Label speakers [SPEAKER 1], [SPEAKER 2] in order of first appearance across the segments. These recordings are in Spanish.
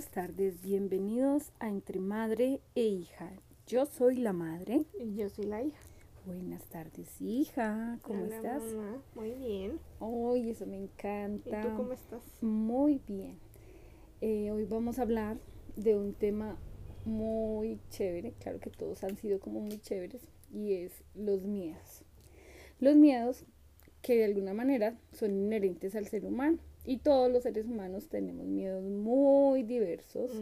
[SPEAKER 1] Buenas tardes, bienvenidos a Entre Madre e Hija. Yo soy la madre.
[SPEAKER 2] Y yo soy la hija.
[SPEAKER 1] Buenas tardes, hija. ¿Cómo
[SPEAKER 2] Hola,
[SPEAKER 1] estás?
[SPEAKER 2] mamá. Muy bien.
[SPEAKER 1] Hoy eso me
[SPEAKER 2] ¿Y
[SPEAKER 1] encanta.
[SPEAKER 2] tú cómo estás?
[SPEAKER 1] Muy bien. Eh, hoy vamos a hablar de un tema muy chévere. Claro que todos han sido como muy chéveres. Y es los miedos. Los miedos que de alguna manera son inherentes al ser humano. Y todos los seres humanos tenemos miedos muy diversos.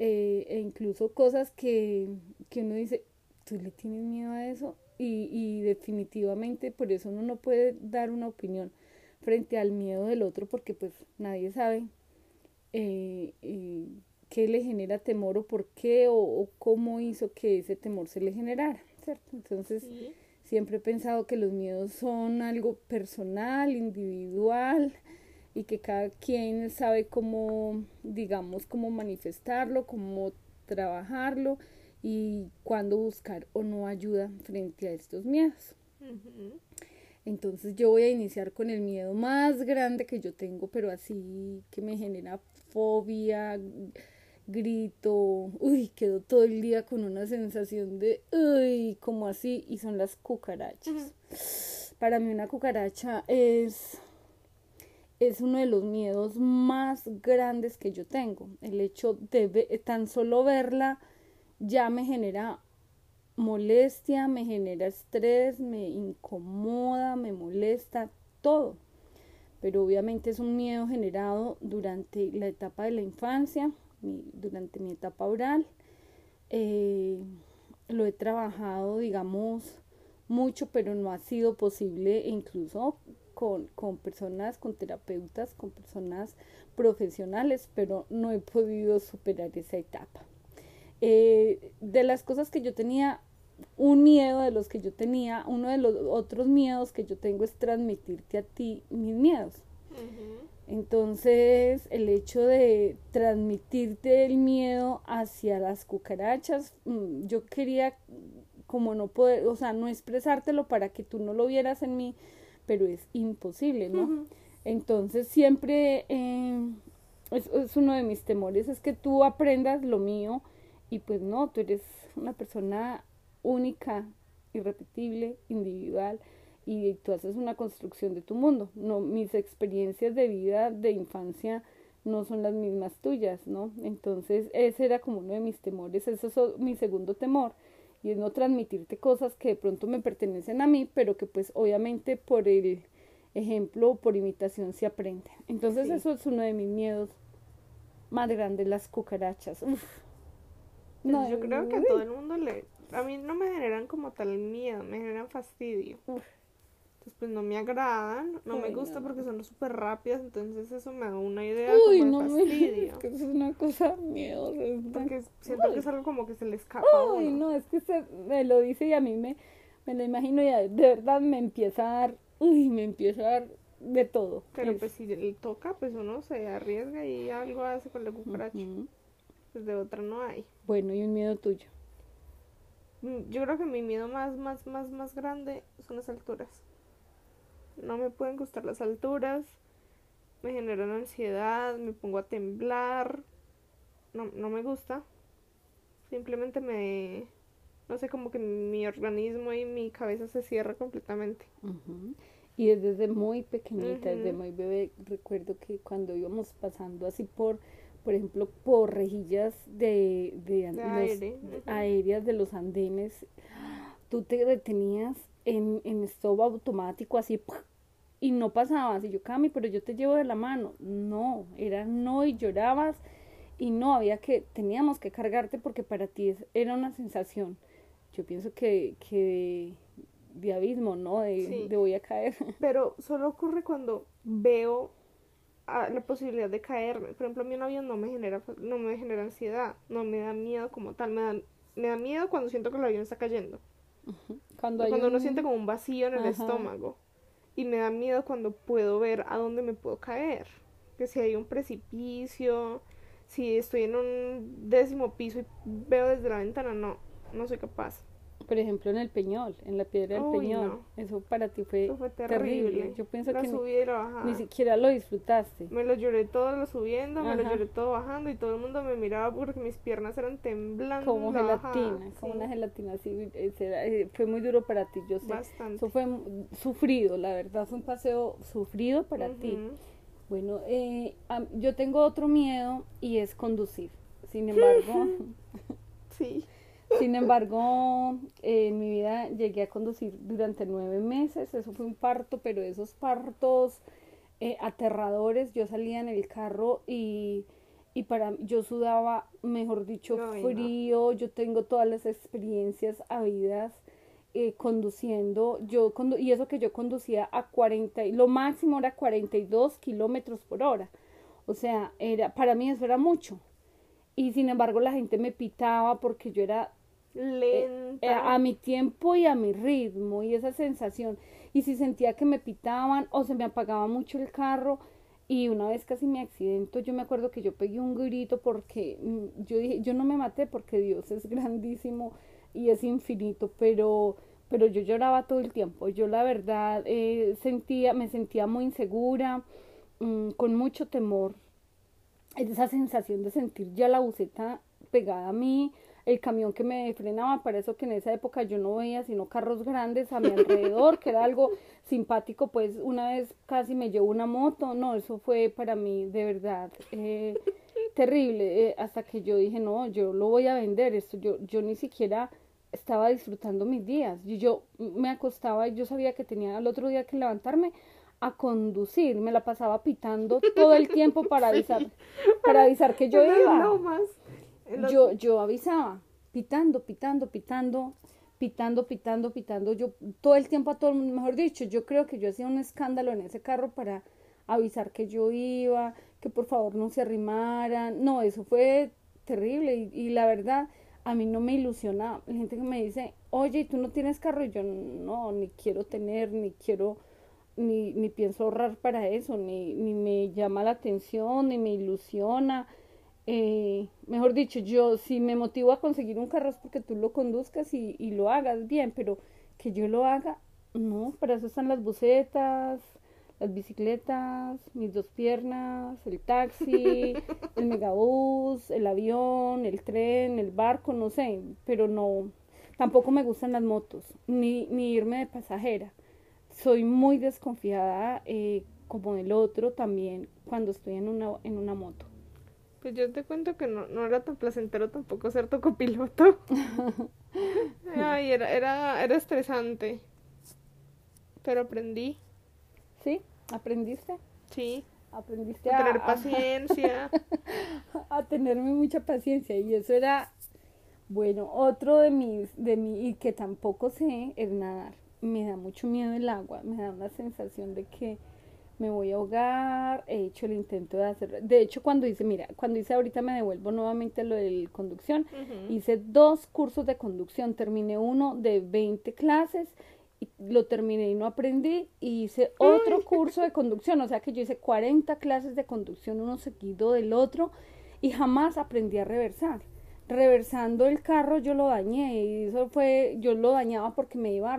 [SPEAKER 1] Eh, e incluso cosas que, que uno dice, ¿tú le tienes miedo a eso? Y, y definitivamente por eso uno no puede dar una opinión frente al miedo del otro porque pues nadie sabe eh, eh, qué le genera temor o por qué o, o cómo hizo que ese temor se le generara, ¿cierto? Entonces
[SPEAKER 2] Sí.
[SPEAKER 1] siempre he pensado que los miedos son algo personal, individual y que cada quien sabe cómo, digamos, cómo manifestarlo, cómo trabajarlo y cuándo buscar o no ayuda frente a estos miedos. Entonces yo voy a iniciar con el miedo más grande que yo tengo, pero así que me genera fobia, grito, uy, quedo todo el día con una sensación de, uy, como así, y son las cucarachas. Para mí una cucaracha es, es uno de los miedos más grandes que yo tengo. El hecho de tan solo verla ya me genera molestia, me genera estrés, me incomoda, me molesta, todo. Pero obviamente es un miedo generado durante la etapa de la infancia, durante mi etapa oral. Eh, lo he trabajado, digamos, mucho, pero no ha sido posible, incluso con, con personas, con terapeutas, con personas profesionales, pero no he podido superar esa etapa. Eh, de las cosas que yo tenía, un miedo de los que yo tenía, uno de los otros miedos que yo tengo es transmitirte a ti mis miedos. Entonces, el hecho de transmitirte el miedo hacia las cucarachas, mm, yo quería como no poder, o sea, no expresártelo para que tú no lo vieras en mí, pero es imposible, ¿no? Entonces siempre eh, es, es uno de mis temores, es que tú aprendas lo mío y pues no, tú eres una persona única, irrepetible, individual y tú haces una construcción de tu mundo. No, mis experiencias de vida de infancia no son las mismas tuyas, ¿no? Entonces ese era como uno de mis temores, ese es mi segundo temor y es no transmitirte cosas que de pronto me pertenecen a mí, pero que pues obviamente por el ejemplo o por imitación se aprende. Entonces
[SPEAKER 2] Sí.
[SPEAKER 1] eso es uno de mis miedos más grandes, las cucarachas. Uf.
[SPEAKER 2] Pues yo creo que a todo el mundo le... A mí no me generan como tal miedo, me generan fastidio.
[SPEAKER 1] Uf.
[SPEAKER 2] Entonces pues no me agradan, no me gusta
[SPEAKER 1] no.
[SPEAKER 2] porque son súper rápidas, entonces eso me da una idea
[SPEAKER 1] Uy,
[SPEAKER 2] como
[SPEAKER 1] no
[SPEAKER 2] de
[SPEAKER 1] me
[SPEAKER 2] fastidio.
[SPEAKER 1] es que eso es una cosa una-
[SPEAKER 2] Porque siento que es algo como que se le escapa a
[SPEAKER 1] Uy,
[SPEAKER 2] uno.
[SPEAKER 1] no, es que se me lo dice y a mí me, me lo imagino y de verdad me empieza a dar, uy, me empieza a dar de todo.
[SPEAKER 2] Pero
[SPEAKER 1] Es-
[SPEAKER 2] pues si le toca, pues uno se arriesga y algo hace con la cucaracha. Pues de otra no hay.
[SPEAKER 1] Bueno, y un miedo tuyo.
[SPEAKER 2] Mm, Yo creo que mi miedo más, más, más, más grande son las alturas. No me pueden gustar las alturas, me generan ansiedad, me pongo a temblar, no, no me gusta. Simplemente me, no sé, como que mi organismo y mi cabeza se cierra completamente.
[SPEAKER 1] Y desde muy pequeñita, desde muy bebé, recuerdo que cuando íbamos pasando así por, por ejemplo, por rejillas de, de,
[SPEAKER 2] De
[SPEAKER 1] los-
[SPEAKER 2] aire,
[SPEAKER 1] aéreas de los andenes, tú te detenías en, en stop automático así y no pasabas. Y yo, Cami, pero yo te llevo de la mano. No, era no y llorabas y no, había que, teníamos que cargarte porque para ti es- era una sensación. Yo pienso que, que de, abismo, ¿no? De,
[SPEAKER 2] Sí.
[SPEAKER 1] de voy a caer.
[SPEAKER 2] Pero solo ocurre cuando veo ah, la posibilidad de caerme. Por ejemplo, a mí un avión no me genera, no me genera ansiedad, no me da miedo como tal, me da, me da miedo cuando siento que el avión está cayendo.
[SPEAKER 1] Cuando, hay
[SPEAKER 2] Cuando uno
[SPEAKER 1] un-
[SPEAKER 2] siente como un vacío en el
[SPEAKER 1] Ajá.
[SPEAKER 2] estómago. Y me da miedo cuando puedo ver a dónde me puedo caer. Que si hay un precipicio, si estoy en un décimo piso y veo desde la ventana, no, no soy capaz.
[SPEAKER 1] Por ejemplo, en el Peñol, en la piedra del
[SPEAKER 2] Uy,
[SPEAKER 1] Peñol.
[SPEAKER 2] no.
[SPEAKER 1] Eso para ti fue, terrible.
[SPEAKER 2] terrible.
[SPEAKER 1] Yo pienso
[SPEAKER 2] la
[SPEAKER 1] que ni,
[SPEAKER 2] subida y la bajada.
[SPEAKER 1] ni siquiera lo disfrutaste.
[SPEAKER 2] Me lo lloré todo lo subiendo, me lo lloré todo bajando y todo el mundo me miraba porque mis piernas eran temblando.
[SPEAKER 1] Como
[SPEAKER 2] bajada.
[SPEAKER 1] gelatina, como
[SPEAKER 2] Sí,
[SPEAKER 1] una gelatina así. eh, fue muy duro para ti, yo sé.
[SPEAKER 2] Bastante.
[SPEAKER 1] Eso fue sufrido, la verdad, fue un paseo sufrido para ti. Bueno, eh, yo tengo otro miedo y es conducir. Sin embargo,
[SPEAKER 2] Sí.
[SPEAKER 1] Sin embargo, eh, en mi vida llegué a conducir durante nueve meses. Eso fue un parto, pero esos partos eh, aterradores. Yo salía en el carro y, y para yo sudaba, mejor dicho,
[SPEAKER 2] no.
[SPEAKER 1] frío. Yo tengo todas las experiencias habidas eh, conduciendo. Yo condu- y eso que yo conducía a 40, y lo máximo era 42 kilómetros por hora. O sea, era, para mí eso era mucho. Y sin embargo la gente me pitaba porque yo era
[SPEAKER 2] Lenta.
[SPEAKER 1] eh, a mi tiempo y a mi ritmo y esa sensación. Y si sentía que me pitaban o se me apagaba mucho el carro y una vez casi me accidento, yo me acuerdo que yo pegué un grito porque mm, yo dije, yo no me maté porque Dios es grandísimo y es infinito, pero pero yo lloraba todo el tiempo. Yo la verdad eh, sentía, me sentía muy insegura, mm, con mucho temor esa sensación de sentir ya la buceta pegada a mí, el camión que me frenaba, para eso que en esa época yo no veía sino carros grandes a mi alrededor, que era algo simpático, pues una vez casi me llevó una moto, no, eso fue para mí de verdad eh, terrible, eh, hasta que yo dije, no, yo lo voy a vender, esto yo, yo ni siquiera estaba disfrutando mis días, yo, yo me acostaba y yo sabía que tenía al otro día que levantarme a conducir, me la pasaba pitando todo el tiempo para avisar, para avisar que yo iba. Yo, yo avisaba, pitando, pitando, pitando, pitando, pitando, pitando, yo todo el tiempo a todo el mundo, mejor dicho, yo creo que yo hacía un escándalo en ese carro para avisar que yo iba, que por favor no se arrimaran, no, eso fue terrible y, y la verdad a mí no me ilusionaba, la gente que me dice, oye, ¿y tú no tienes carro? Y yo no, ni quiero tener, ni quiero, ni, ni pienso ahorrar para eso, ni, ni me llama la atención, ni me ilusiona. Eh, mejor dicho, yo si me motivo a conseguir un carro es porque tú lo conduzcas y, y lo hagas bien, pero que yo lo haga, no, para eso están las bucetas, las bicicletas, mis dos piernas, el taxi, el megabús, el avión, el tren, el barco, no sé, pero no, tampoco me gustan las motos, ni, ni irme de pasajera. Soy muy desconfiada, eh, como del otro también, cuando estoy en una, en una moto.
[SPEAKER 2] Pues yo te cuento que no, no era tan placentero tampoco ser tu copiloto. Ay, era, era, era estresante. Pero aprendí,
[SPEAKER 1] ¿Sí? ¿Aprendiste?
[SPEAKER 2] sí.
[SPEAKER 1] Aprendiste
[SPEAKER 2] A
[SPEAKER 1] a,
[SPEAKER 2] tener
[SPEAKER 1] a-
[SPEAKER 2] paciencia.
[SPEAKER 1] a tenerme mucha paciencia y eso era bueno otro de mis de mi y que tampoco sé es nadar me da mucho miedo el agua me da una sensación de que me voy a ahogar he hecho el intento de hacer de hecho cuando hice mira cuando hice ahorita me devuelvo nuevamente a lo de conducción hice dos cursos de conducción terminé uno de 20 clases y lo terminé y no aprendí y hice otro curso de conducción, o sea que yo hice 40 clases de conducción uno seguido del otro y jamás aprendí a reversar. Reversando el carro yo lo dañé y eso fue, yo lo dañaba porque me iba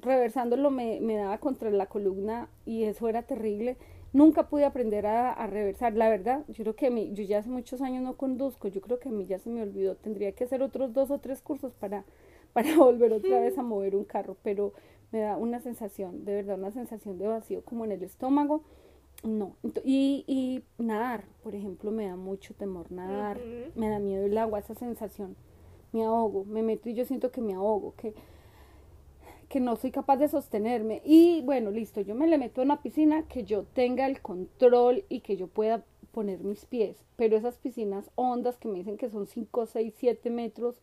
[SPEAKER 1] reversándolo me, me daba contra la columna y eso era terrible. Nunca pude aprender a, a reversar, la verdad, yo creo que mí, yo ya hace muchos años no conduzco, yo creo que a mí ya se me olvidó, tendría que hacer otros dos o tres cursos para, para volver otra vez a mover un carro, pero me da una sensación, de verdad, una sensación de vacío como en el estómago, no, y, y nadar, por ejemplo, me da mucho temor nadar, me da miedo el agua, esa sensación, me ahogo, me meto y yo siento que me ahogo, que que no soy capaz de sostenerme. Y bueno, listo, yo me le meto a una piscina que yo tenga el control y que yo pueda poner mis pies. Pero esas piscinas hondas que me dicen que son 5, 6, 7 metros,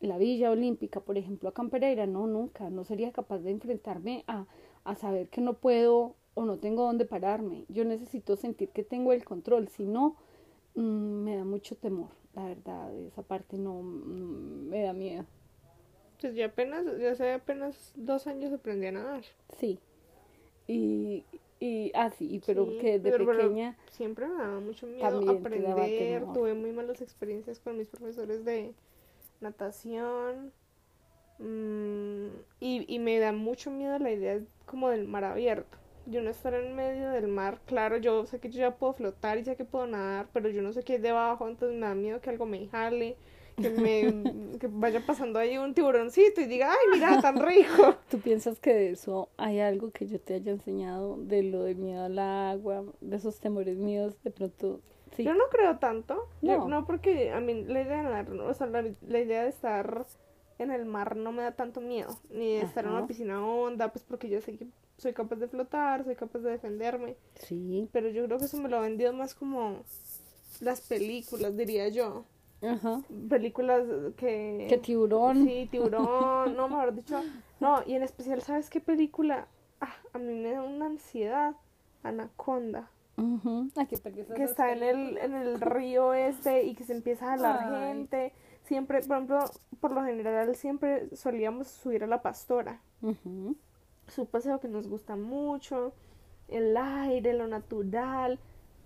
[SPEAKER 1] la Villa Olímpica, por ejemplo, acá en Pereira, no, nunca, no sería capaz de enfrentarme a, a saber que no puedo o no tengo dónde pararme. Yo necesito sentir que tengo el control, si no, mm, me da mucho temor, la verdad, esa parte no, mm, me da miedo.
[SPEAKER 2] Pues yo apenas, ya hace apenas dos años aprendí a nadar.
[SPEAKER 1] Sí. Y, y así, y pero
[SPEAKER 2] Sí,
[SPEAKER 1] que desde
[SPEAKER 2] pero- pero
[SPEAKER 1] pequeña,
[SPEAKER 2] Siempre me daba mucho miedo aprender. Tuve muy malas experiencias con mis profesores de natación. Mm, y, y me da mucho miedo la idea como del mar abierto. Yo no estar en medio del mar, claro, yo sé que yo ya puedo flotar y sé que puedo nadar, pero yo no sé qué hay debajo, entonces me da miedo que algo me jale, que me que vaya pasando ahí un tiburoncito y diga, ay, mira, tan rico.
[SPEAKER 1] ¿Tú piensas que de eso hay algo que yo te haya enseñado, de lo del miedo al agua, de esos temores míos, de pronto? Sí.
[SPEAKER 2] Yo no creo tanto, Yo-
[SPEAKER 1] No.
[SPEAKER 2] porque a mí la idea de nadar, o sea, la, la idea de estar en el mar no me da tanto miedo, ni de estar en una piscina honda, pues porque yo sé que soy capaz de flotar, soy capaz de defenderme,
[SPEAKER 1] Sí.
[SPEAKER 2] pero yo creo que eso me lo ha vendido más como las películas, diría yo.
[SPEAKER 1] Ajá.
[SPEAKER 2] Películas que...
[SPEAKER 1] Que tiburón.
[SPEAKER 2] Sí, tiburón, no, mejor dicho. No, y en especial, ¿sabes qué película? Ah, a mí me da una ansiedad. Anaconda.
[SPEAKER 1] Ay, qué pereza
[SPEAKER 2] Que está en el, en el río este y que se empieza a jalar
[SPEAKER 1] Ay.
[SPEAKER 2] gente. Siempre, por ejemplo, por lo general, siempre solíamos subir a la pastora. Es un paseo que nos gusta mucho. El aire, lo natural.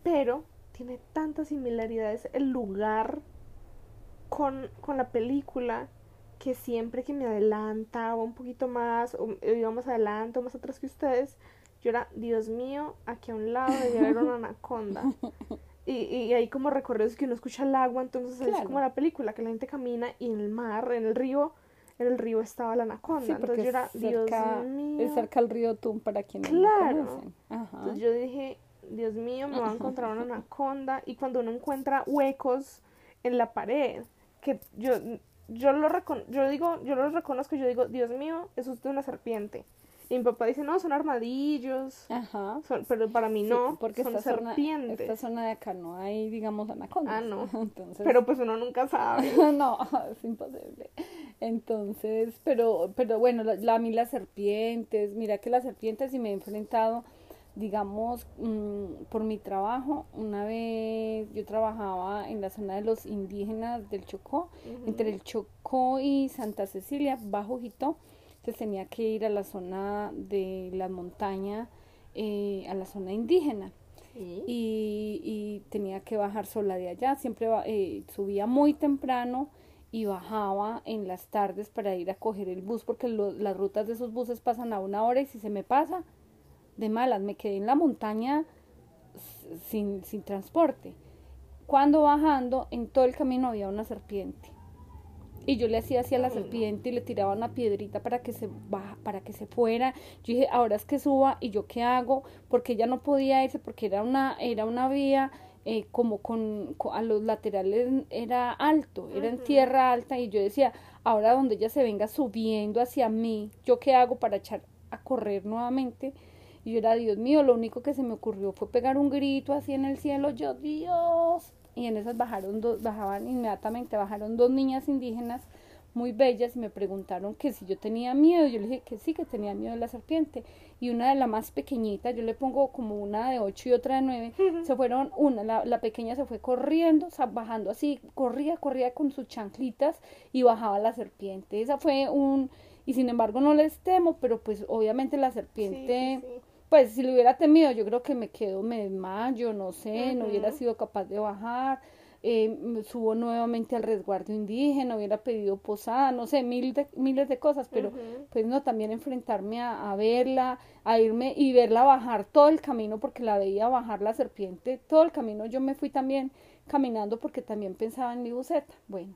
[SPEAKER 2] Pero tiene tantas similaridades el lugar con, con la película que siempre que me adelantaba un poquito más, o iba más adelante o más atrás que ustedes, yo era, Dios mío, aquí a un lado debe haber una anaconda. Y, y hay como recorridos que uno escucha el agua, entonces es como la película, que la gente camina y en el mar, en el río, en el río estaba la anaconda.
[SPEAKER 1] Sí,
[SPEAKER 2] entonces yo era,
[SPEAKER 1] cerca,
[SPEAKER 2] Dios mío.
[SPEAKER 1] es cerca al río Tum para quienes
[SPEAKER 2] Claro.
[SPEAKER 1] no conocen. Ajá.
[SPEAKER 2] Entonces yo dije, Dios mío, me va a encontrar una anaconda. Y cuando uno encuentra huecos en la pared, que yo, yo lo recon yo digo, yo lo reconozco, yo digo, Dios mío, eso es de una serpiente. Y mi papá dice, no, son armadillos.
[SPEAKER 1] Ajá.
[SPEAKER 2] Son- pero para mí
[SPEAKER 1] Sí,
[SPEAKER 2] no,
[SPEAKER 1] porque
[SPEAKER 2] son
[SPEAKER 1] esta zona,
[SPEAKER 2] serpientes.
[SPEAKER 1] esta zona de acá no hay, digamos, anacondas.
[SPEAKER 2] Ah, no.
[SPEAKER 1] Entonces,
[SPEAKER 2] Pero pues uno nunca sabe.
[SPEAKER 1] no, es imposible. Entonces, pero, pero bueno, la, la- a mí las serpientes, mira que las serpientes y me he enfrentado, digamos, mm, por mi trabajo. Una vez yo trabajaba en la zona de los indígenas del Chocó, entre el Chocó y Santa Cecilia, bajo Jito. Entonces tenía que ir a la zona de la montaña, eh, a la zona indígena
[SPEAKER 2] Sí.
[SPEAKER 1] y, y tenía que bajar sola de allá. Siempre eh, subía muy temprano y bajaba en las tardes para ir a coger el bus porque lo- las rutas de esos buses pasan a una hora y si se me pasa, de malas, me quedé en la montaña sin, sin transporte. Cuando bajando, en todo el camino había una serpiente. Y yo le hacía así a la serpiente y le tiraba una piedrita para que se baja, para que se fuera. Yo dije, ahora es que suba y yo qué hago, porque ella no podía irse porque era una era una vía eh, como con, co- a los laterales era alto, era en tierra alta y yo decía, ahora donde ella se venga subiendo hacia mí, yo qué hago para echar a correr nuevamente. Y yo era, Dios mío, lo único que se me ocurrió fue pegar un grito así en el cielo, yo, Dios. Y en esas bajaron dos, bajaban inmediatamente, bajaron dos niñas indígenas muy bellas y me preguntaron que si yo tenía miedo. Yo le dije que sí, que tenía miedo de la serpiente. Y una de la más pequeñita, yo le pongo como una de ocho y otra de nueve, se fueron, una, la, la pequeña se fue corriendo, o sea, bajando así, corría, corría con sus chanclitas y bajaba la serpiente. Esa fue un, y sin embargo no les temo, pero pues obviamente la serpiente
[SPEAKER 2] sí, sí.
[SPEAKER 1] Pues si lo hubiera temido, yo creo que me quedo, me desmayo, no sé, no hubiera sido capaz de bajar, eh, subo nuevamente al resguardo indígena, hubiera pedido posada, no sé, mil de, miles de cosas, pero pues no, también enfrentarme a, a verla, a irme y verla bajar todo el camino, porque la veía bajar la serpiente, todo el camino. Yo me fui también caminando porque también pensaba en mi buceta, bueno.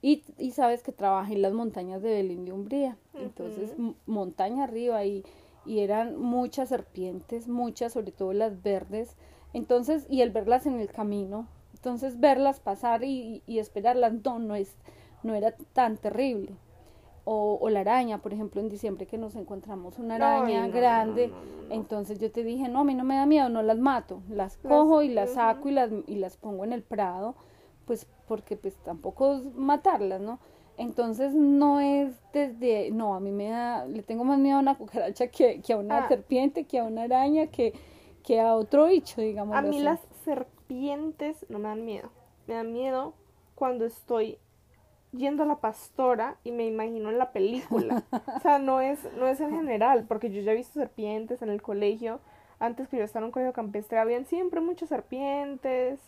[SPEAKER 1] Y, y sabes que trabajé en las montañas de Belén de Umbría, entonces montaña arriba y, y eran muchas serpientes, muchas, sobre todo las verdes, entonces, y el verlas en el camino, entonces verlas pasar y, y esperarlas, no, no es, no era tan terrible. O, o la araña, por ejemplo, en diciembre que nos encontramos una araña
[SPEAKER 2] no, no,
[SPEAKER 1] grande,
[SPEAKER 2] no,
[SPEAKER 1] entonces yo te dije, no, a mí no me da miedo, no las mato, las cojo y las saco y las, y las pongo en el prado, pues porque pues tampoco es matarlas, ¿no? Entonces no es desde, no, a mí me da, le tengo más miedo a una cucaracha que, que a una
[SPEAKER 2] Ah.
[SPEAKER 1] serpiente, que a una araña, que, que a otro bicho, digamos.
[SPEAKER 2] A mí las serpientes no me dan miedo. Me dan miedo cuando estoy yendo a la pastora y me imagino en la película. o sea, no es, no es en general, porque yo ya he visto serpientes en el colegio. Antes que yo estaba en un colegio campestre, habían siempre muchas serpientes.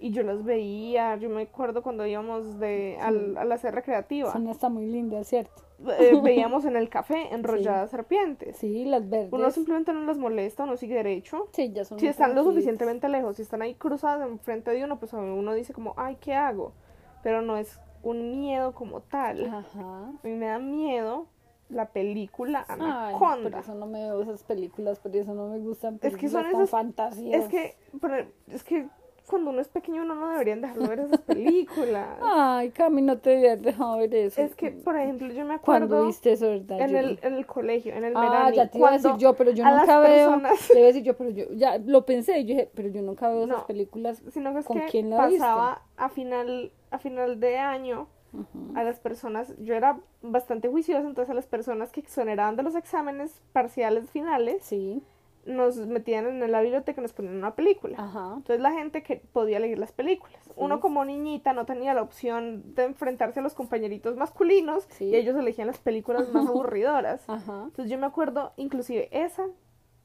[SPEAKER 2] Y yo las veía, yo me acuerdo cuando íbamos de, al, a la hacer recreativa.
[SPEAKER 1] Son hasta muy lindas, ¿cierto?
[SPEAKER 2] Eh, veíamos en el café enrolladas serpientes.
[SPEAKER 1] Sí, las verdes.
[SPEAKER 2] Uno simplemente no las molesta, uno sigue derecho.
[SPEAKER 1] Sí, ya son
[SPEAKER 2] Si están lo suficientemente lejos, si están ahí cruzadas enfrente de uno, pues uno dice como, ay, ¿qué hago? Pero no es un miedo como tal.
[SPEAKER 1] Ajá.
[SPEAKER 2] A mí me da miedo la película
[SPEAKER 1] Ay,
[SPEAKER 2] Anaconda.
[SPEAKER 1] por eso no me veo esas películas, por eso no me gustan
[SPEAKER 2] Es que son esas-
[SPEAKER 1] fantasiosas.
[SPEAKER 2] Es que, pero es que cuando uno es pequeño uno no deberían dejarlo ver esas películas.
[SPEAKER 1] Ay, Cami, no te habías dejado ver eso.
[SPEAKER 2] es que, por ejemplo, yo me
[SPEAKER 1] ¿Cuándo
[SPEAKER 2] acuerdo
[SPEAKER 1] viste eso, verdad?
[SPEAKER 2] en
[SPEAKER 1] Yo-
[SPEAKER 2] el, en el colegio, en el
[SPEAKER 1] Ah,
[SPEAKER 2] Merani,
[SPEAKER 1] ya te iba a decir
[SPEAKER 2] cuando
[SPEAKER 1] yo, pero yo nunca veo.
[SPEAKER 2] personas-
[SPEAKER 1] Le iba a decir yo, pero yo ya lo pensé y yo dije, pero yo nunca veo esas
[SPEAKER 2] No.
[SPEAKER 1] películas.
[SPEAKER 2] sino que es
[SPEAKER 1] ¿Con
[SPEAKER 2] que
[SPEAKER 1] quién la viste?
[SPEAKER 2] pasaba a final a final de año a las personas, yo era bastante juiciosa, entonces a las personas que exoneraban de los exámenes parciales finales,
[SPEAKER 1] Sí,
[SPEAKER 2] nos metían en la biblioteca y nos ponían una película.
[SPEAKER 1] ajá.
[SPEAKER 2] Entonces la gente que podía leer las películas. Uno como niñita no tenía la opción de enfrentarse a los compañeritos masculinos
[SPEAKER 1] Sí.
[SPEAKER 2] y ellos elegían las películas más aburridoras.
[SPEAKER 1] Ajá.
[SPEAKER 2] Entonces yo me acuerdo inclusive esa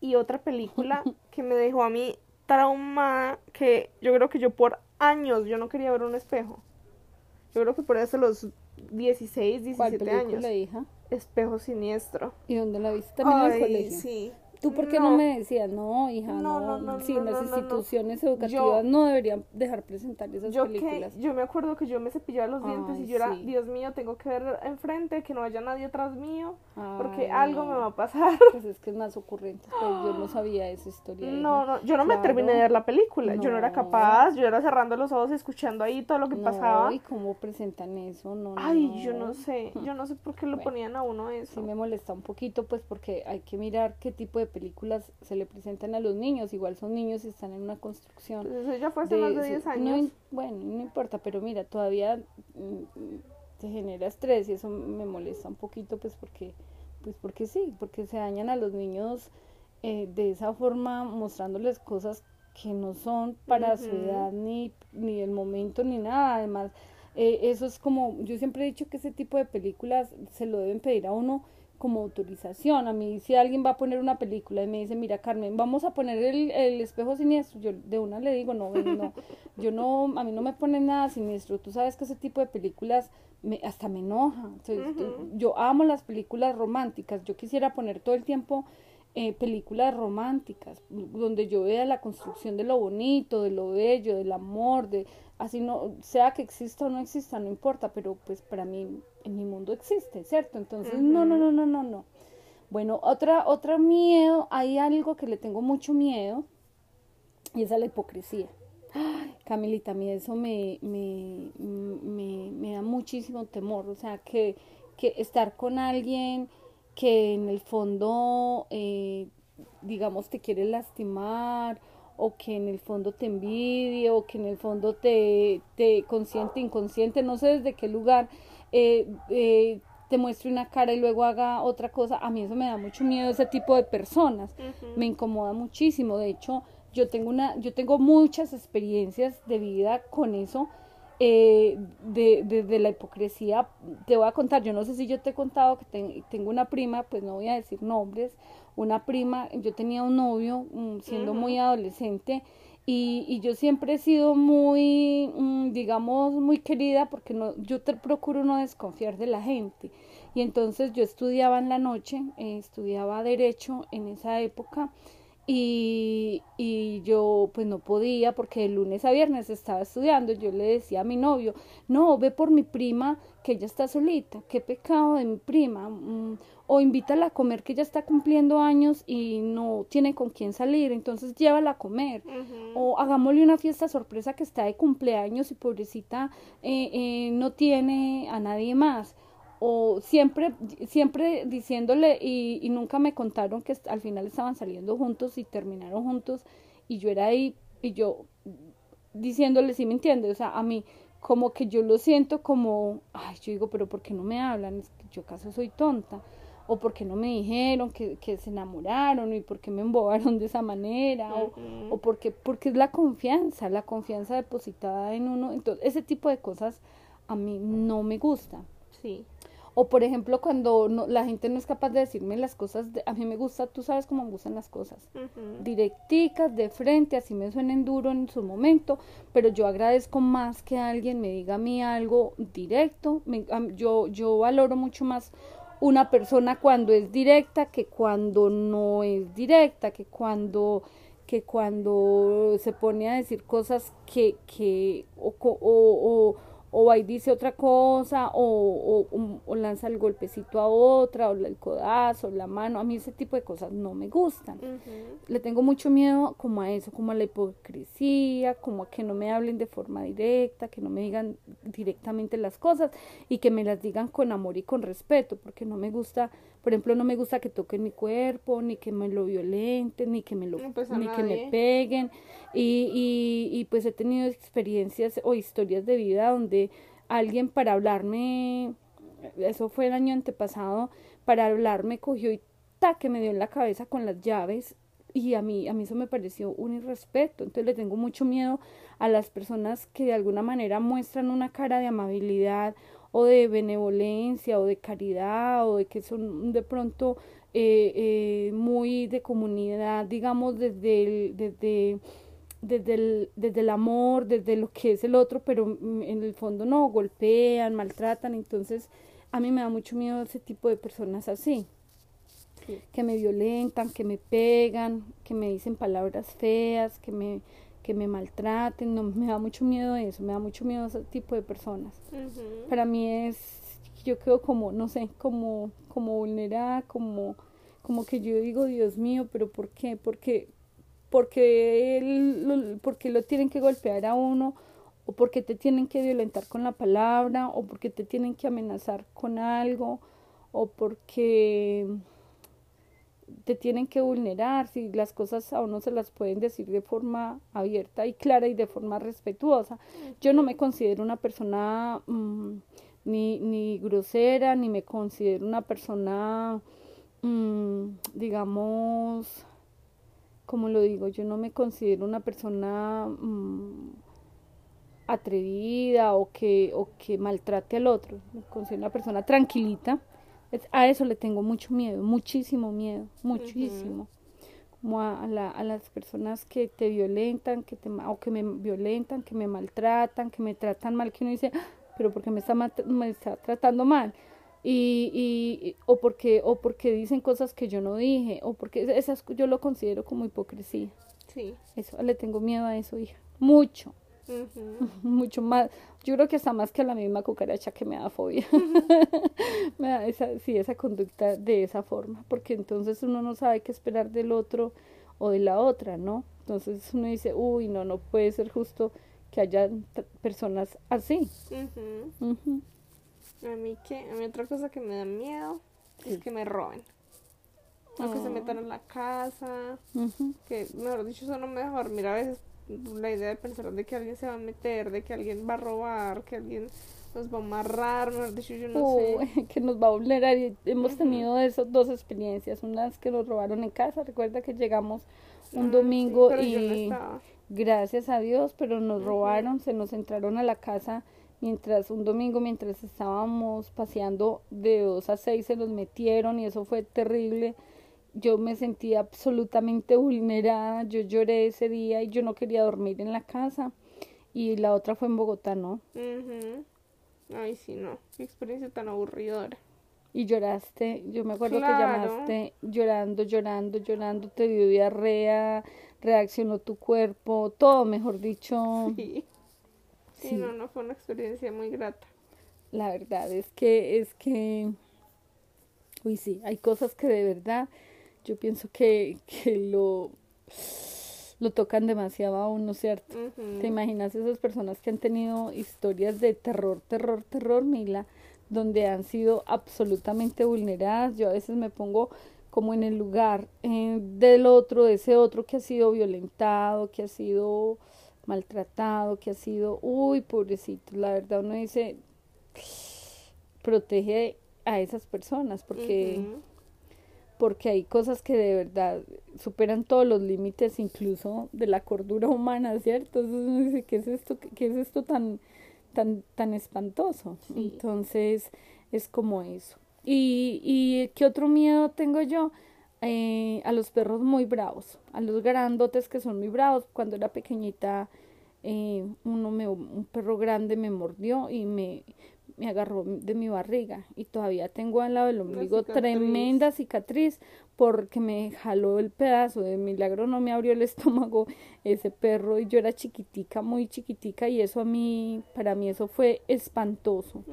[SPEAKER 2] y otra película que me dejó a mí traumada que yo creo que yo por años yo no quería ver un espejo. Yo creo que por eso los 16,
[SPEAKER 1] ¿Cuál
[SPEAKER 2] 17
[SPEAKER 1] película,
[SPEAKER 2] años.
[SPEAKER 1] hija?
[SPEAKER 2] Espejo siniestro.
[SPEAKER 1] ¿Y dónde la viste? También en el
[SPEAKER 2] Ay,
[SPEAKER 1] colegio.
[SPEAKER 2] sí.
[SPEAKER 1] ¿Tú por qué no, me decías? No, hija,
[SPEAKER 2] No,
[SPEAKER 1] no.
[SPEAKER 2] no, no,
[SPEAKER 1] sí,
[SPEAKER 2] no,
[SPEAKER 1] las
[SPEAKER 2] no, no, no.
[SPEAKER 1] instituciones educativas no deberían dejar presentar esas
[SPEAKER 2] yo
[SPEAKER 1] películas.
[SPEAKER 2] que yo me acuerdo que yo me cepillaba los dientes
[SPEAKER 1] Ay,
[SPEAKER 2] y yo era,
[SPEAKER 1] sí.
[SPEAKER 2] Dios mío, tengo que ver enfrente, que no haya nadie atrás mío, porque algo
[SPEAKER 1] no.
[SPEAKER 2] me va a pasar.
[SPEAKER 1] Pues es que es más ocurrente, pues yo no sabía esa historia. hija.
[SPEAKER 2] No, no, yo no me terminé de ver la película, yo no era
[SPEAKER 1] No.
[SPEAKER 2] capaz, yo era cerrando los ojos y escuchando ahí todo lo que
[SPEAKER 1] No,
[SPEAKER 2] pasaba.
[SPEAKER 1] ¿y cómo presentan eso? No, no,
[SPEAKER 2] Ay, yo no sé, yo no sé por qué lo
[SPEAKER 1] Bueno,
[SPEAKER 2] ponían a uno eso.
[SPEAKER 1] Sí me molesta un poquito, pues porque hay que mirar qué tipo de películas se le presentan a los niños. Igual son niños y están en una construcción.
[SPEAKER 2] Pues eso ya fue hace más de
[SPEAKER 1] sí,
[SPEAKER 2] 10
[SPEAKER 1] no
[SPEAKER 2] años.
[SPEAKER 1] bueno, no importa, pero mira, todavía mm, te genera estrés y eso me molesta un poquito, pues porque, pues porque sí, porque se dañan a los niños eh, de esa forma, mostrándoles cosas que no son para su edad, ni, ni el momento, ni nada. Además, eh, eso es como, yo siempre he dicho que ese tipo de películas se lo deben pedir a uno como autorización. A mí, si alguien va a poner una película y me dice, mira, Carmen, vamos a poner el, el espejo siniestro, yo de una le digo, no, no, yo no, a mí no me ponen nada siniestro. Tú sabes que ese tipo de películas me, hasta me enoja. Entonces, yo amo las películas románticas. Yo quisiera poner todo el tiempo eh, películas románticas, donde yo vea la construcción de lo bonito, de lo bello, del amor, de así no, sea que exista o no exista, no importa, pero pues para mí, en mi mundo existe, ¿cierto? Entonces, no, no, no, no, no, no. Bueno, otra, otro miedo, hay algo que le tengo mucho miedo, y es a la hipocresía. Ay, Camilita, a mí eso me, me, me, me da muchísimo temor, o sea, que, que estar con alguien que en el fondo, eh, digamos, te quiere lastimar, o que en el fondo te envidie, o que en el fondo te, te consciente, inconsciente, no sé desde qué lugar, eh, eh, te muestre una cara y luego haga otra cosa, a mí eso me da mucho miedo, ese tipo de personas me incomoda muchísimo. De hecho, yo tengo una, yo tengo muchas experiencias de vida con eso, eh, de, de, de la hipocresía. Te voy a contar, yo no sé si yo te he contado que ten- tengo una prima, pues no voy a decir nombres, una prima, yo tenía un novio siendo muy adolescente. Y, y yo siempre he sido muy, mm, digamos, muy querida porque no, yo te procuro no desconfiar de la gente. Y entonces yo estudiaba en la noche, eh, estudiaba derecho en esa época y, y yo pues no podía porque de lunes a viernes estaba estudiando. Yo le decía a mi novio, no, ve por mi prima que ella está solita, qué pecado de mi prima. mm, o invítala a comer que ella está cumpliendo años y no tiene con quién salir, entonces llévala a comer. O hagámosle una fiesta sorpresa que está de cumpleaños y pobrecita eh, eh, no tiene a nadie más. O siempre, siempre diciéndole y, y nunca me contaron que al final estaban saliendo juntos y terminaron juntos y yo era ahí y yo diciéndole, si me entiendes? O sea, a mí como que yo lo siento como, ay, yo digo, pero ¿por qué no me hablan? Es que yo acaso soy tonta. O por qué no me dijeron que, que se enamoraron y por qué me embobaron de esa manera. O, o porque, porque es la confianza, la confianza depositada en uno. Entonces, ese tipo de cosas a mí no me gusta.
[SPEAKER 2] Sí.
[SPEAKER 1] O por ejemplo, cuando no, la gente no es capaz de decirme las cosas, a mí me gusta, tú sabes cómo me gustan las cosas, directicas, de frente, así me suenen duro en su momento, pero yo agradezco más que alguien me diga a mí algo directo, yo, yo valoro mucho más una persona cuando es directa que cuando no es directa, que cuando que cuando se pone a decir cosas que, que o, o, o ahí dice otra cosa, o, o, lanza el golpecito a otra, o el codazo, la mano. A mí ese tipo de cosas no me gustan. Le tengo mucho miedo como a eso, como a la hipocresía, como a que no me hablen de forma directa, que no me digan directamente las cosas y que me las digan con amor y con respeto, porque no me gusta por ejemplo, no me gusta que toquen mi cuerpo, ni que me lo violenten, ni que me lo pues, ni que me peguen. Y, y, y pues he tenido experiencias o historias de vida donde alguien para hablarme, eso fue el año antepasado, para hablarme cogió y que me dio en la cabeza con las llaves y a mí a mí eso me pareció un irrespeto. Entonces le tengo mucho miedo a las personas que de alguna manera muestran una cara de amabilidad o de benevolencia o de caridad o de que son de pronto eh, eh, muy de comunidad, digamos, desde desde, desde, el, desde el amor, desde lo que es el otro, pero en el fondo no, golpean, maltratan, entonces a mí me da mucho miedo ese tipo de personas así. que me violentan, que me pegan, que me dicen palabras feas, que me que me maltraten, no me da mucho miedo eso, me da mucho miedo ese tipo de personas. Para mí es, yo creo como, no sé, como, como vulnerada, como, como que yo digo, Dios mío, pero ¿por qué? Porque, porque, él, porque lo tienen que golpear a uno, o porque te tienen que violentar con la palabra, o porque te tienen que amenazar con algo, o porque te tienen que vulnerar, si las cosas a uno se las pueden decir de forma abierta y clara y de forma respetuosa. Yo no me considero una persona mm, ni, ni grosera, ni me considero una persona, mm, digamos, como lo digo, yo no me considero una persona mm, atrevida o que, o que maltrate al otro, me considero una persona tranquilita a eso le tengo mucho miedo, muchísimo miedo, muchísimo. Como a, la, a, las personas que te violentan, que te, o que me violentan, que me maltratan, que me tratan mal, que uno dice, ah, pero porque me está, me está tratando mal. Y, y, o porque o porque dicen cosas que yo no dije o porque esas yo lo considero como hipocresía. Sí. Eso le tengo miedo a eso hija. Mucho. Mucho más, yo creo que hasta más que a la misma cucaracha que me da fobia, me da esa, sí, esa conducta de esa forma, porque entonces uno no sabe qué esperar del otro o de la otra, ¿no? Entonces uno dice, uy, no, no puede ser justo que haya personas así.
[SPEAKER 2] A mí que, a mí otra cosa que me da miedo es que me roben. O que se metan en la casa, que mejor dicho, eso no me deja dormir a veces la idea de pensar de que alguien se va a meter, de que alguien va a robar, que alguien nos va a amarrar, yo no sé.
[SPEAKER 1] Que nos va a vulnerar. Hemos tenido esas dos experiencias. Una es que nos robaron en casa. Recuerda que llegamos un ah, domingo y gracias a Dios, pero nos robaron, se nos entraron a la casa mientras un domingo, mientras estábamos paseando de dos a seis, se nos metieron y eso fue terrible yo me sentía absolutamente vulnerada, yo lloré ese día y yo no quería dormir en la casa y la otra fue en Bogotá, ¿no?
[SPEAKER 2] Ay, sí, no, qué experiencia tan aburridora.
[SPEAKER 1] Y lloraste, yo me acuerdo que llamaste llorando, llorando, llorando, te dio diarrea, reaccionó tu cuerpo, todo, mejor dicho.
[SPEAKER 2] Sí. Sí, sí. no, no fue una experiencia muy grata.
[SPEAKER 1] La verdad es que, es que, uy, sí, hay cosas que de verdad yo pienso que, que lo, lo tocan demasiado a uno, ¿cierto? ¿Te imaginas esas personas que han tenido historias de terror, terror, terror, Mila, donde han sido absolutamente vulneradas? Yo a veces me pongo como en el lugar eh, del otro, de ese otro que ha sido violentado, que ha sido maltratado, que ha sido, uy, pobrecito, la verdad uno dice, protege a esas personas porque porque hay cosas que de verdad superan todos los límites incluso de la cordura humana, ¿cierto? Entonces dice, ¿qué es esto, qué es esto tan, tan, tan espantoso? Entonces, es como eso. ¿Y, y qué otro miedo tengo yo? Eh, a los perros muy bravos, a los grandotes que son muy bravos. Cuando era pequeñita, eh, uno me, un perro grande me mordió y me, me agarró de mi barriga. Y todavía tengo al lado del ombligo tremenda cicatriz porque me jaló el pedazo. De milagro no me abrió el estómago ese perro. Y yo era chiquitica muy chiquitica. Y eso a mí para mí eso fue espantoso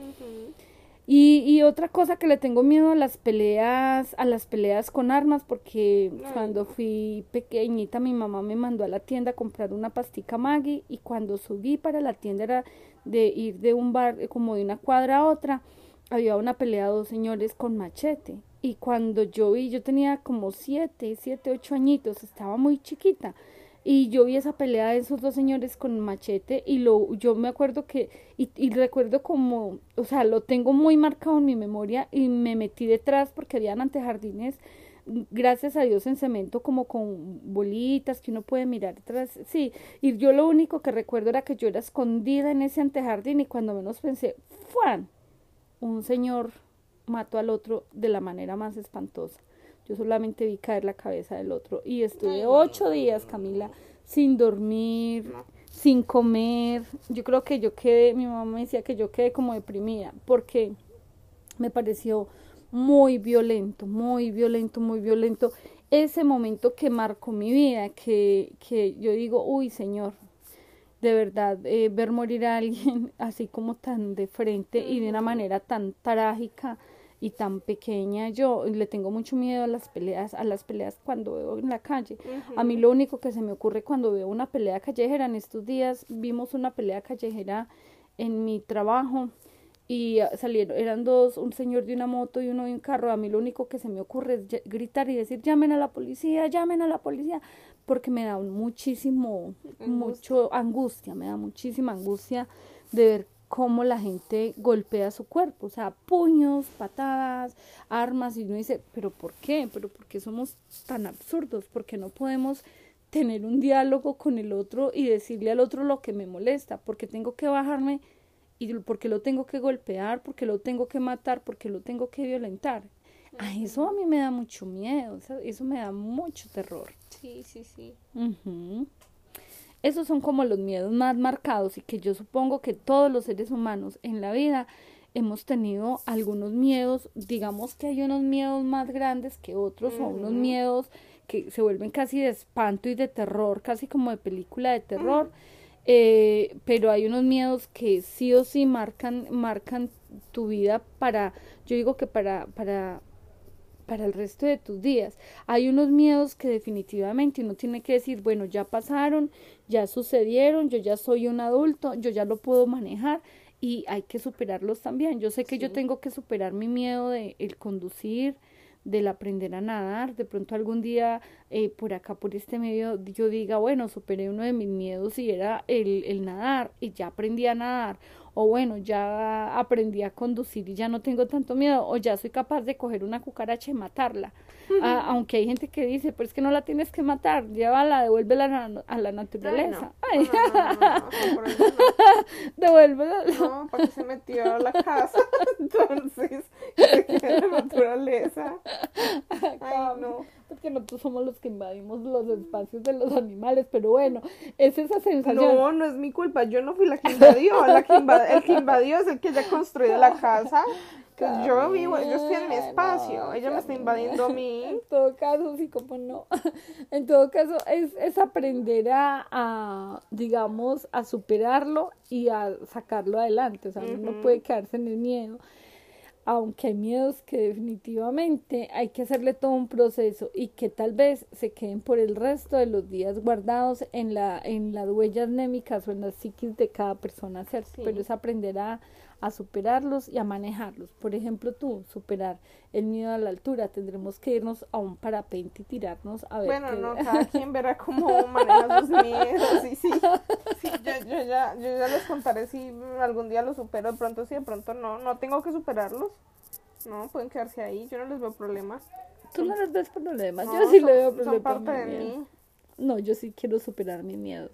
[SPEAKER 1] y, y otra cosa que le tengo miedo a las peleas, a las peleas con armas, porque cuando fui pequeñita mi mamá me mandó a la tienda a comprar una pastica Maggie y cuando subí para la tienda era de ir de un bar como de una cuadra a otra, había una pelea de dos señores con machete. Y cuando yo vi, yo tenía como siete, siete, ocho añitos, estaba muy chiquita y yo vi esa pelea de esos dos señores con machete y lo yo me acuerdo que y, y, recuerdo como o sea lo tengo muy marcado en mi memoria y me metí detrás porque habían antejardines gracias a Dios en cemento como con bolitas que uno puede mirar detrás sí y yo lo único que recuerdo era que yo era escondida en ese antejardín y cuando menos pensé ¡fuan! un señor mató al otro de la manera más espantosa yo solamente vi caer la cabeza del otro y estuve ocho días, Camila, sin dormir, sin comer. Yo creo que yo quedé, mi mamá me decía que yo quedé como deprimida porque me pareció muy violento, muy violento, muy violento. Ese momento que marcó mi vida, que, que yo digo, uy, Señor, de verdad, eh, ver morir a alguien así como tan de frente y de una manera tan trágica y tan pequeña yo le tengo mucho miedo a las peleas a las peleas cuando veo en la calle. A mí lo único que se me ocurre cuando veo una pelea callejera en estos días vimos una pelea callejera en mi trabajo y salieron eran dos un señor de una moto y uno de un carro. A mí lo único que se me ocurre es gritar y decir llamen a la policía llamen a la policía porque me da muchísimo mucho angustia me da muchísima angustia de ver cómo la gente golpea su cuerpo, o sea, puños, patadas, armas, y uno dice, pero ¿por qué? ¿Pero por qué somos tan absurdos? ¿Por qué no podemos tener un diálogo con el otro y decirle al otro lo que me molesta? ¿Por qué tengo que bajarme y por qué lo tengo que golpear? ¿Por qué lo tengo que matar? ¿Por qué lo tengo que violentar? A eso a mí me da mucho miedo, eso me da mucho terror.
[SPEAKER 2] Sí, sí, sí.
[SPEAKER 1] Esos son como los miedos más marcados y que yo supongo que todos los seres humanos en la vida hemos tenido algunos miedos, digamos que hay unos miedos más grandes que otros o unos miedos que se vuelven casi de espanto y de terror, casi como de película de terror, eh, pero hay unos miedos que sí o sí marcan, marcan tu vida para, yo digo que para, para, para el resto de tus días. Hay unos miedos que definitivamente uno tiene que decir, bueno, ya pasaron, ya sucedieron, yo ya soy un adulto, yo ya lo puedo manejar y hay que superarlos también. Yo sé que yo tengo que superar mi miedo de el conducir, del aprender a nadar. De pronto algún día eh, por acá, por este medio, yo diga, bueno, superé uno de mis miedos y era el, el nadar y ya aprendí a nadar o bueno, ya aprendí a conducir y ya no tengo tanto miedo, o ya soy capaz de coger una cucaracha y matarla. Ah, aunque hay gente que dice, pero es que no la tienes que matar, llévala, devuélvela a la naturaleza. Ay,
[SPEAKER 2] Devuélvela. No, para que se metió a la casa, entonces, la naturaleza.
[SPEAKER 1] Ay, no porque nosotros somos los que invadimos los espacios de los animales, pero bueno, es esa sensación.
[SPEAKER 2] No, no es mi culpa, yo no fui la que invadió, la que el que invadió es el que ya construyó la casa. yo vivo, yo estoy en mi espacio, ella me está invadiendo a mí.
[SPEAKER 1] En todo caso, sí, como no. En todo caso, es, es aprender a, a, digamos, a superarlo y a sacarlo adelante. O sea, uno no puede quedarse en el miedo aunque hay miedos que definitivamente hay que hacerle todo un proceso y que tal vez se queden por el resto de los días guardados en la en las huellas némicas o en las psiquis de cada persona pero es aprender a, a superarlos y a manejarlos. Por ejemplo, tú, superar el miedo a la altura, tendremos que irnos a un parapente y tirarnos a ver.
[SPEAKER 2] Bueno, no, cada quien verá cómo maneja sus miedos. Sí, sí. Ya, yo ya les contaré si algún día lo supero, de pronto sí, de pronto no. No tengo que superarlos. No, pueden quedarse ahí, yo no les veo problemas.
[SPEAKER 1] Tú no les ves problemas, yo sí le veo problemas. Son parte de mí. No, yo sí quiero superar mis miedos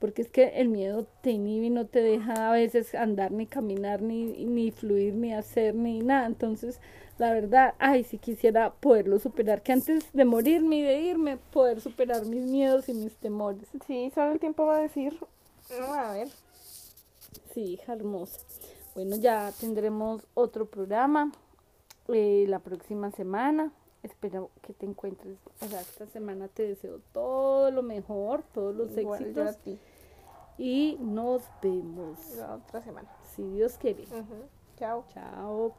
[SPEAKER 1] porque es que el miedo te inhibe y no te deja a veces andar ni caminar ni, ni fluir ni hacer ni nada. Entonces, la verdad, ay, si quisiera poderlo superar, que antes de morirme y de irme, poder superar mis miedos y mis temores.
[SPEAKER 2] Sí, solo el tiempo va a decir, a ver.
[SPEAKER 1] Sí, hija hermosa. Bueno, ya tendremos otro programa eh, la próxima semana. Espero que te encuentres. O sea, esta semana te deseo todo lo mejor, todos los éxitos. Y nos vemos.
[SPEAKER 2] La otra semana.
[SPEAKER 1] Si Dios quiere.
[SPEAKER 2] Chao.
[SPEAKER 1] Chao.